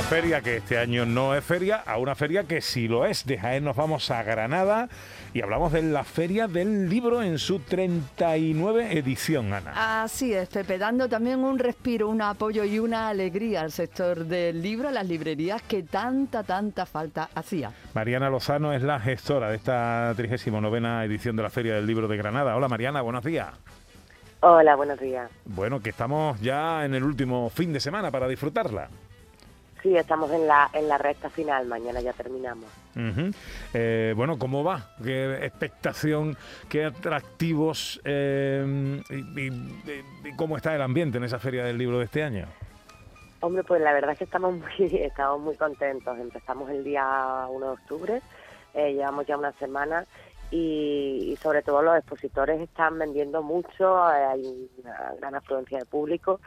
Una feria que este año no es feria a una feria que sí lo es. De Jaén nos vamos a Granada y hablamos de la Feria del Libro en su 39 edición, Ana. Así es, Pepe, dando también un respiro, un apoyo y una alegría al sector del libro, a las librerías que tanta, tanta falta hacía. Mariana Lozano es la gestora de esta 39 edición de la Feria del Libro de Granada. Hola Mariana, buenos días. Hola, buenos días. Bueno, que estamos ya en el último fin de semana para disfrutarla. Sí, estamos en la, en la recta final, mañana ya terminamos. Eh, bueno, ¿cómo va? ¿Qué expectación, qué atractivos eh, y, cómo está el ambiente en esa feria del libro de este año? Hombre, pues la verdad es que estamos muy, estamos muy contentos. Empezamos el día 1 de octubre, eh, llevamos ya una semana y, sobre todo los expositores están vendiendo mucho, hay una gran afluencia de público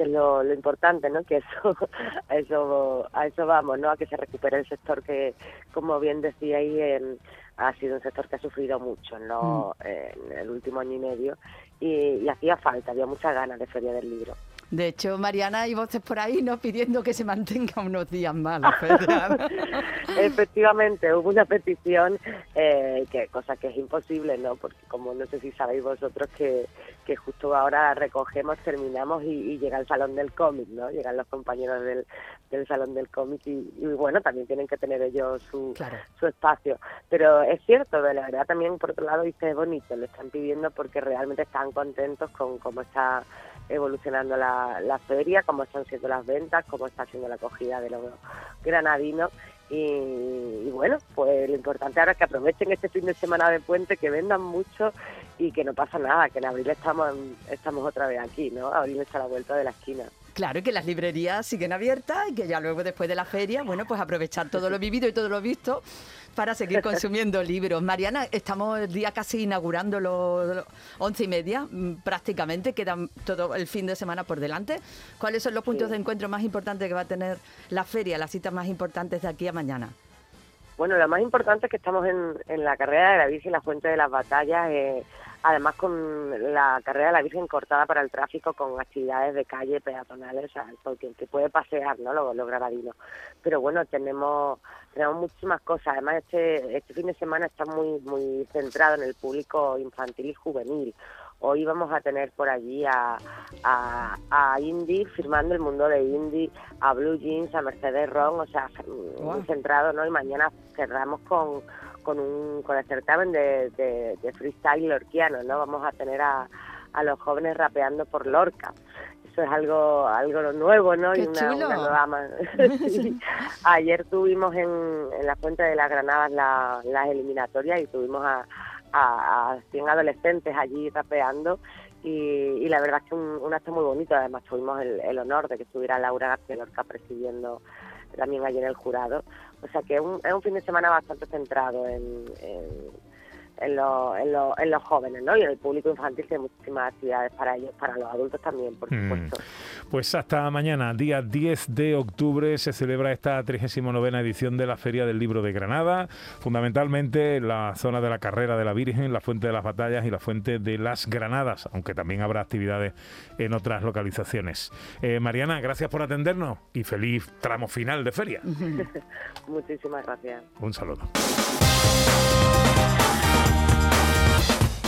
que es lo, importante, ¿no? Que eso, a eso, a eso vamos, ¿no? A que se recupere el sector que, como bien decíais, eh, ha sido un sector que ha sufrido mucho en, mm. en el último año y medio y, hacía falta, había muchas ganas de Feria del Libro. De hecho, Mariana, hay voces por ahí no pidiendo que se mantenga unos días más Efectivamente, hubo una petición, eh, que cosa que es imposible, ¿no? Porque como no sé si sabéis vosotros que, que justo ahora recogemos, terminamos y, llega el salón del cómic, ¿no? Llegan los compañeros del, del salón del cómic y, bueno, también tienen que tener ellos su, su espacio. Pero es cierto, de la verdad también por otro lado dice es bonito, lo están pidiendo porque realmente están contentos con cómo está evolucionando la, la feria, cómo están siendo las ventas, cómo está siendo la acogida de los granadinos y, bueno, pues lo importante ahora es que aprovechen este fin de semana de puente, que vendan mucho y que no pasa nada, que en abril estamos, estamos otra vez aquí, ¿no? Abril está a la vuelta de la esquina. Claro, y que las librerías siguen abiertas y que ya luego después de la feria, bueno, pues aprovechar todo lo vivido y todo lo visto para seguir consumiendo libros. Mariana, estamos el día casi inaugurando los once y media, mm, prácticamente, queda todo el fin de semana por delante. ¿Cuáles son los puntos de encuentro más importantes que va a tener la feria, las citas más importantes de aquí a mañana? Bueno, lo más importante es que estamos en, en la carrera de la Virgen, la Fuente de las Batallas, eh, además con la carrera de la Virgen cortada para el tráfico con actividades de calle peatonales, porque que puede pasear, ¿no? Los, los granadinos. Pero bueno, tenemos tenemos muchísimas cosas. Además, este este fin de semana está muy muy centrado en el público infantil y juvenil. Hoy vamos a tener por allí a, a, a Indy firmando el mundo de Indy, a Blue Jeans, a Mercedes Ron, o sea, muy centrado, ¿no? Y mañana cerramos con con un con el certamen de, de, freestyle lorquiano, ¿no? Vamos a tener a, a los jóvenes rapeando por Lorca. Eso es algo algo nuevo, ¿no? y una, nueva Ayer tuvimos en, en la Fuente de las Granadas la, las eliminatorias y tuvimos a, a, 100 adolescentes allí rapeando y, la verdad es que un, un acto muy bonito. Además tuvimos el, el honor de que estuviera Laura García Lorca presidiendo también allí en el jurado. O sea que es un, es un fin de semana bastante centrado en, en, los jóvenes, ¿no? Y en el público infantil hay muchísimas actividades para ellos, para los adultos también, por mm. supuesto. Pues hasta mañana, día 10 de octubre, se celebra esta 39 edición de la Feria del Libro de Granada, fundamentalmente en la zona de la Carrera de la Virgen, la Fuente de las Batallas y la Fuente de las Granadas, aunque también habrá actividades en otras localizaciones. Eh, Mariana, gracias por atendernos y feliz tramo final de feria. Muchísimas gracias. Un saludo.